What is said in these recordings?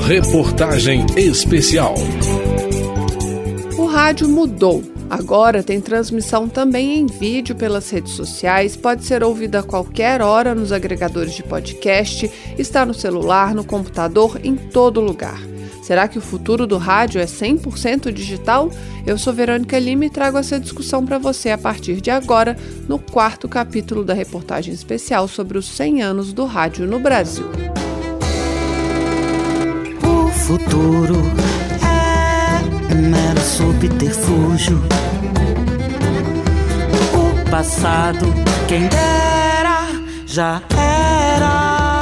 Reportagem Especial. O rádio mudou. Agora tem transmissão também em vídeo pelas redes sociais, pode ser ouvida a qualquer hora nos agregadores de podcast, está no celular, no computador, em todo lugar. Será que o futuro do rádio é 100% digital? Eu sou Verônica Lima e trago essa discussão para você a partir de agora, no quarto capítulo da reportagem especial sobre os 100 anos do rádio no Brasil. Futuro é mero subterfúgio. O passado, quem dera, já era.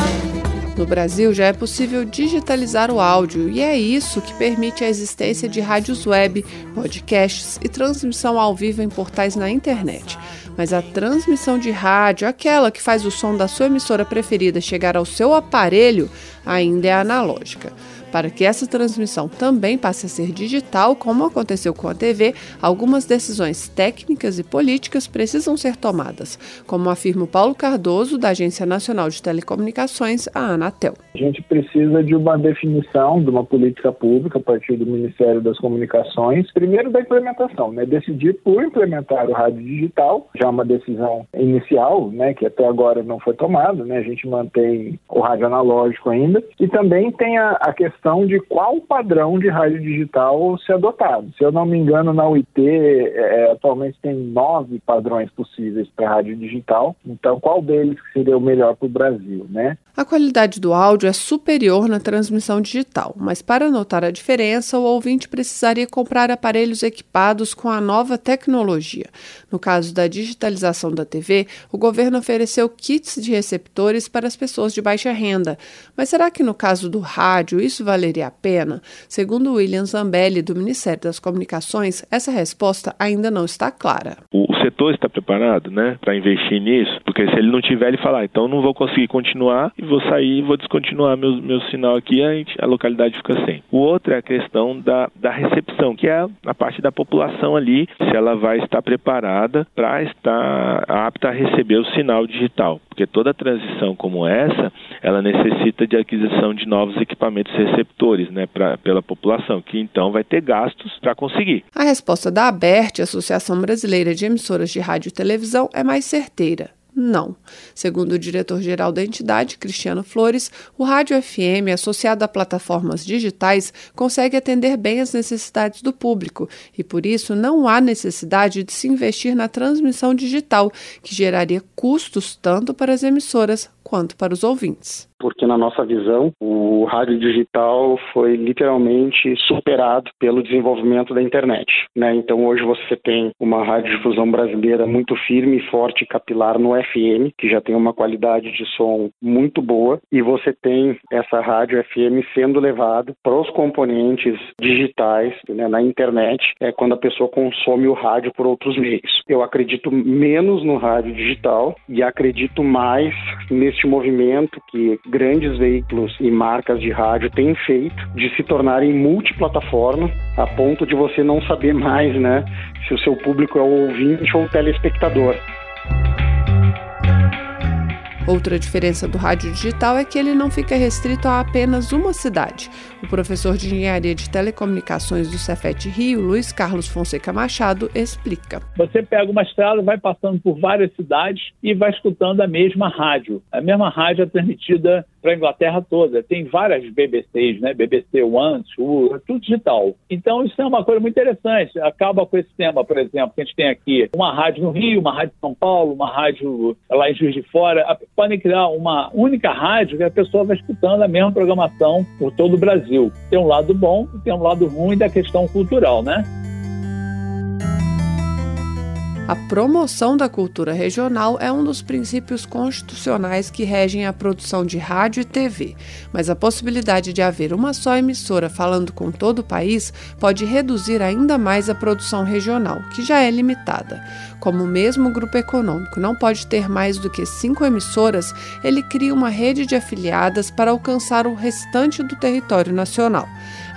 No Brasil, já é possível digitalizar o áudio e é isso que permite a existência de rádios web, podcasts e transmissão ao vivo em portais na internet. Mas a transmissão de rádio, aquela que faz o som da sua emissora preferida chegar ao seu aparelho, ainda é analógica. Para que essa transmissão também passe a ser digital, como aconteceu com a TV, algumas decisões técnicas e políticas precisam ser tomadas, como afirma o Paulo Cardoso, da Agência Nacional de Telecomunicações, a Anatel. A gente precisa de uma definição de uma política pública a partir do Ministério das Comunicações, primeiro da implementação, né? decidir por implementar o rádio digital, já uma decisão inicial, né, que até agora não foi tomada, né? a gente mantém o rádio analógico ainda, e também tem a, a questão questão de qual padrão de rádio digital ser adotado. Se eu não me engano, na UIT, é, é, atualmente tem nove padrões possíveis para rádio digital. Então, qual deles seria o melhor para o Brasil, né? A qualidade do áudio é superior na transmissão digital, mas para notar a diferença, o ouvinte precisaria comprar aparelhos equipados com a nova tecnologia. No caso da digitalização da TV, o governo ofereceu kits de receptores para as pessoas de baixa renda. Mas será que no caso do rádio isso valeria a pena? Segundo William Zambelli, do Ministério das Comunicações, essa resposta ainda não está clara. O setor está preparado né, para investir nisso, porque se ele não tiver, ele fala, ah, então não vou conseguir continuar e vou sair, vou descontinuar meu, meu sinal aqui, a, a localidade fica sem. O outro é a questão da, da recepção, que é a parte da população ali, se ela vai estar preparada para estar apta a receber o sinal digital, porque toda transição como essa, ela necessita de aquisição de novos equipamentos receptores, né, pra, pela população, que então vai ter gastos para conseguir. A resposta da ABERT, Associação Brasileira de Emissoras de Rádio e Televisão, é mais certeira. Não. Segundo o diretor-geral da entidade, Cristiano Flores, o rádio FM, associado a plataformas digitais, consegue atender bem as necessidades do público e, por isso, não há necessidade de se investir na transmissão digital, que geraria custos tanto para as emissoras quanto para os ouvintes porque na nossa visão o rádio digital foi literalmente superado pelo desenvolvimento da internet. Né? Então hoje você tem uma radiodifusão brasileira muito firme, forte capilar no FM, que já tem uma qualidade de som muito boa, e você tem essa rádio FM sendo levada para os componentes digitais né, na internet, é quando a pessoa consome o rádio por outros meios. Eu acredito menos no rádio digital e acredito mais neste movimento que grandes veículos e marcas de rádio têm feito de se tornarem multiplataforma a ponto de você não saber mais, né, se o seu público é o ouvinte ou o telespectador. Outra diferença do rádio digital é que ele não fica restrito a apenas uma cidade. O professor de Engenharia de Telecomunicações do Cefet Rio, Luiz Carlos Fonseca Machado, explica. Você pega uma estrada, vai passando por várias cidades e vai escutando a mesma rádio. A mesma rádio é transmitida para a Inglaterra toda. Tem várias BBCs, né? BBC One, Two, é tudo digital. Então isso é uma coisa muito interessante. Acaba com esse tema, por exemplo, que a gente tem aqui uma rádio no Rio, uma rádio em São Paulo, uma rádio lá em Juiz de Fora. Podem criar uma única rádio que a pessoa vai escutando a mesma programação por todo o Brasil. Tem um lado bom e tem um lado ruim da questão cultural, né? A promoção da cultura regional é um dos princípios constitucionais que regem a produção de rádio e TV, mas a possibilidade de haver uma só emissora falando com todo o país pode reduzir ainda mais a produção regional, que já é limitada. Como o mesmo grupo econômico não pode ter mais do que cinco emissoras, ele cria uma rede de afiliadas para alcançar o restante do território nacional.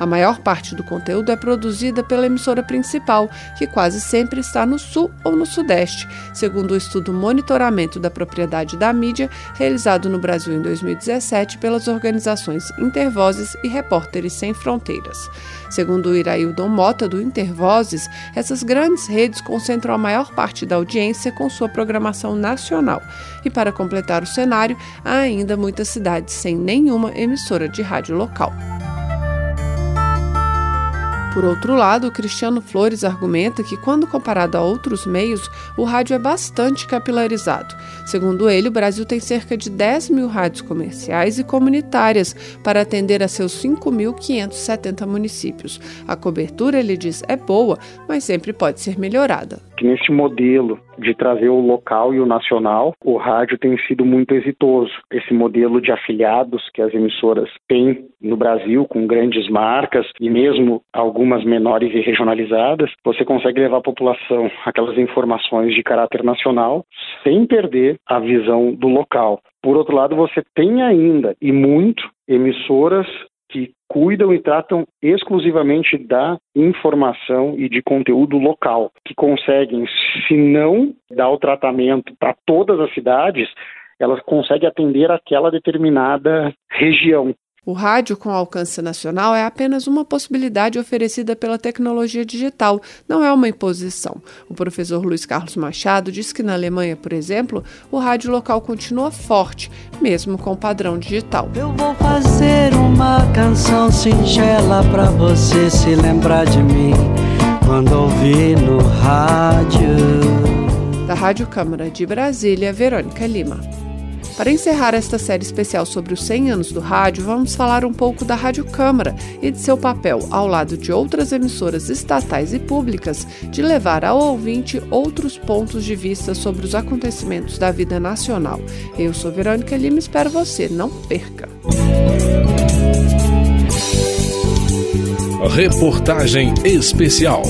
A maior parte do conteúdo é produzida pela emissora principal, que quase sempre está no sul ou no sudeste, segundo o estudo Monitoramento da Propriedade da Mídia, realizado no Brasil em 2017 pelas organizações Intervozes e Repórteres Sem Fronteiras. Segundo Iraildon Mota, do Intervozes, essas grandes redes concentram a maior parte da audiência com sua programação nacional. E para completar o cenário, há ainda muitas cidades sem nenhuma emissora de rádio local. Por outro lado, Cristiano Flores argumenta que, quando comparado a outros meios, o rádio é bastante capilarizado. Segundo ele, o Brasil tem cerca de 10 mil rádios comerciais e comunitárias para atender a seus 5.570 municípios. A cobertura, ele diz, é boa, mas sempre pode ser melhorada. Nesse modelo de trazer o local e o nacional, o rádio tem sido muito exitoso. Esse modelo de afiliados que as emissoras têm no Brasil, com grandes marcas e mesmo algumas menores e regionalizadas, você consegue levar à população aquelas informações de caráter nacional sem perder a visão do local. Por outro lado, você tem ainda e muito emissoras que cuidam e tratam exclusivamente da informação e de conteúdo local, que conseguem, se não dar o tratamento para todas as cidades, elas conseguem atender aquela determinada região. O rádio com alcance nacional é apenas uma possibilidade oferecida pela tecnologia digital, não é uma imposição. O professor Luiz Carlos Machado diz que na Alemanha, por exemplo, o rádio local continua forte, mesmo com o padrão digital. Eu vou fazer uma canção singela para você se lembrar de mim quando ouvir no rádio. Da Rádio Câmara de Brasília, Verônica Lima. Para encerrar esta série especial sobre os 100 anos do rádio, vamos falar um pouco da Rádio Câmara e de seu papel, ao lado de outras emissoras estatais e públicas, de levar ao ouvinte outros pontos de vista sobre os acontecimentos da vida nacional. Eu sou Verônica Lima e espero você, não perca! Reportagem especial.